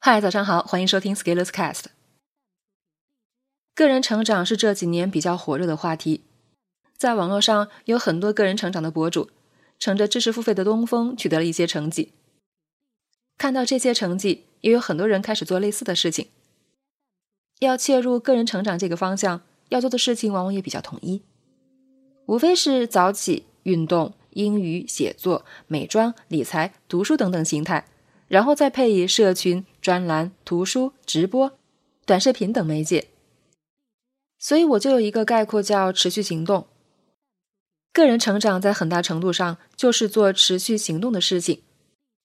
嗨，早上好，欢迎收听 Scalers Cast。个人成长是这几年比较火热的话题，在网络上有很多个人成长的博主，乘着知识付费的东风取得了一些成绩。看到这些成绩，也有很多人开始做类似的事情。要切入个人成长这个方向，要做的事情往往也比较统一，无非是早起、运动、英语、写作、美妆、理财、读书等等形态。然后再配以社群、专栏、图书、直播、短视频等媒介，所以我就有一个概括叫“持续行动”。个人成长在很大程度上就是做持续行动的事情，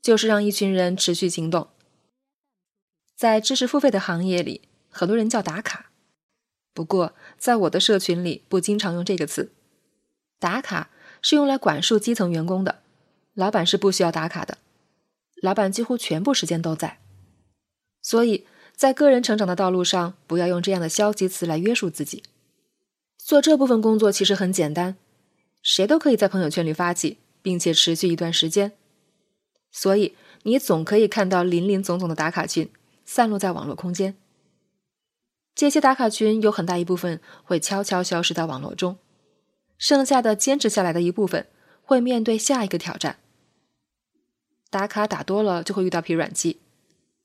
就是让一群人持续行动。在知识付费的行业里，很多人叫打卡，不过在我的社群里不经常用这个词。打卡是用来管束基层员工的，老板是不需要打卡的。老板几乎全部时间都在，所以在个人成长的道路上，不要用这样的消极词来约束自己。做这部分工作其实很简单，谁都可以在朋友圈里发起，并且持续一段时间。所以你总可以看到林林总总的打卡群散落在网络空间。这些打卡群有很大一部分会悄悄消失在网络中，剩下的坚持下来的一部分会面对下一个挑战。打卡打多了就会遇到疲软期。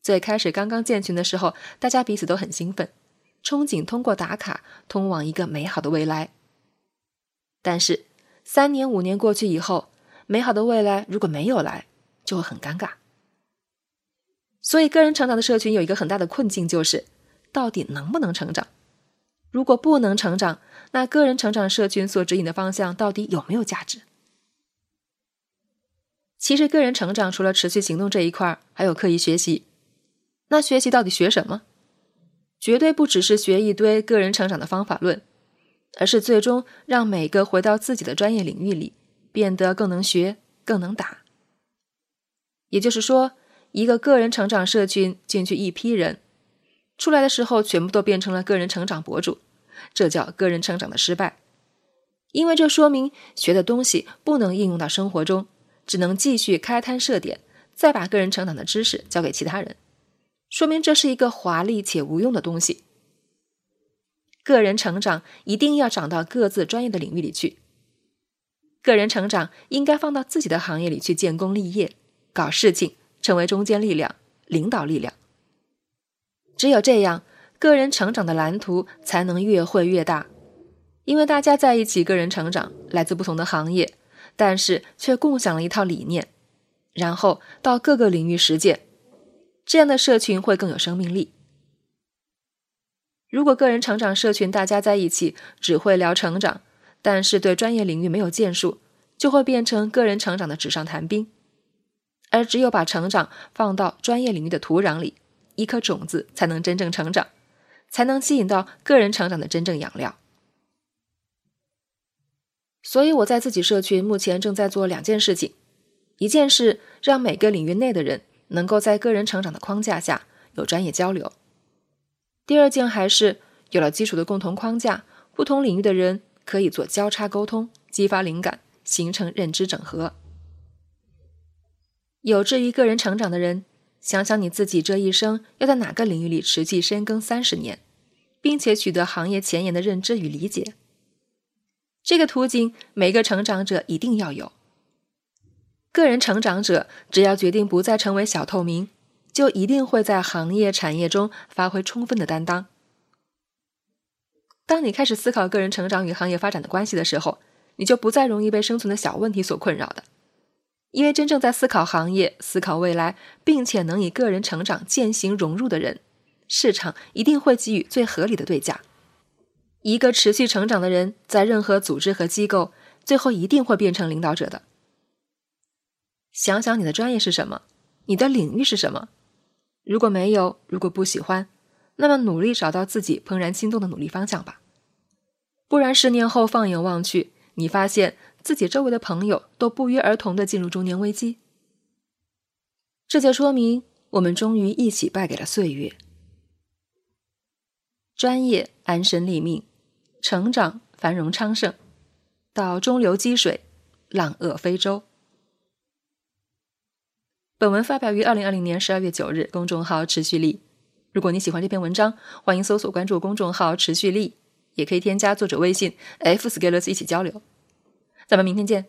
最开始刚刚建群的时候，大家彼此都很兴奋，憧憬通过打卡通往一个美好的未来。但是三年五年过去以后，美好的未来如果没有来，就会很尴尬。所以个人成长的社群有一个很大的困境，就是到底能不能成长？如果不能成长，那个人成长社群所指引的方向到底有没有价值？其实，个人成长除了持续行动这一块，还有刻意学习。那学习到底学什么？绝对不只是学一堆个人成长的方法论，而是最终让每个回到自己的专业领域里，变得更能学、更能打。也就是说，一个个人成长社群进去一批人，出来的时候全部都变成了个人成长博主，这叫个人成长的失败。因为这说明学的东西不能应用到生活中。只能继续开摊设点，再把个人成长的知识交给其他人，说明这是一个华丽且无用的东西。个人成长一定要长到各自专业的领域里去。个人成长应该放到自己的行业里去建功立业，搞事情，成为中坚力量、领导力量。只有这样，个人成长的蓝图才能越绘越大。因为大家在一起，个人成长来自不同的行业。但是却共享了一套理念，然后到各个领域实践，这样的社群会更有生命力。如果个人成长社群大家在一起只会聊成长，但是对专业领域没有建树，就会变成个人成长的纸上谈兵。而只有把成长放到专业领域的土壤里，一颗种子才能真正成长，才能吸引到个人成长的真正养料。所以我在自己社群目前正在做两件事情，一件事让每个领域内的人能够在个人成长的框架下有专业交流；第二件还是有了基础的共同框架，不同领域的人可以做交叉沟通，激发灵感，形成认知整合。有志于个人成长的人，想想你自己这一生要在哪个领域里持续深耕三十年，并且取得行业前沿的认知与理解。这个途径，每个成长者一定要有。个人成长者只要决定不再成为小透明，就一定会在行业产业中发挥充分的担当。当你开始思考个人成长与行业发展的关系的时候，你就不再容易被生存的小问题所困扰的，因为真正在思考行业、思考未来，并且能以个人成长践行融入的人，市场一定会给予最合理的对价。一个持续成长的人，在任何组织和机构，最后一定会变成领导者的。想想你的专业是什么，你的领域是什么？如果没有，如果不喜欢，那么努力找到自己怦然心动的努力方向吧。不然，十年后放眼望去，你发现自己周围的朋友都不约而同的进入中年危机，这就说明我们终于一起败给了岁月。专业安身立命。成长繁荣昌盛，到中流击水，浪遏飞舟。本文发表于二零二零年十二月九日，公众号持续力。如果你喜欢这篇文章，欢迎搜索关注公众号持续力，也可以添加作者微信 f scalers 一起交流。咱们明天见。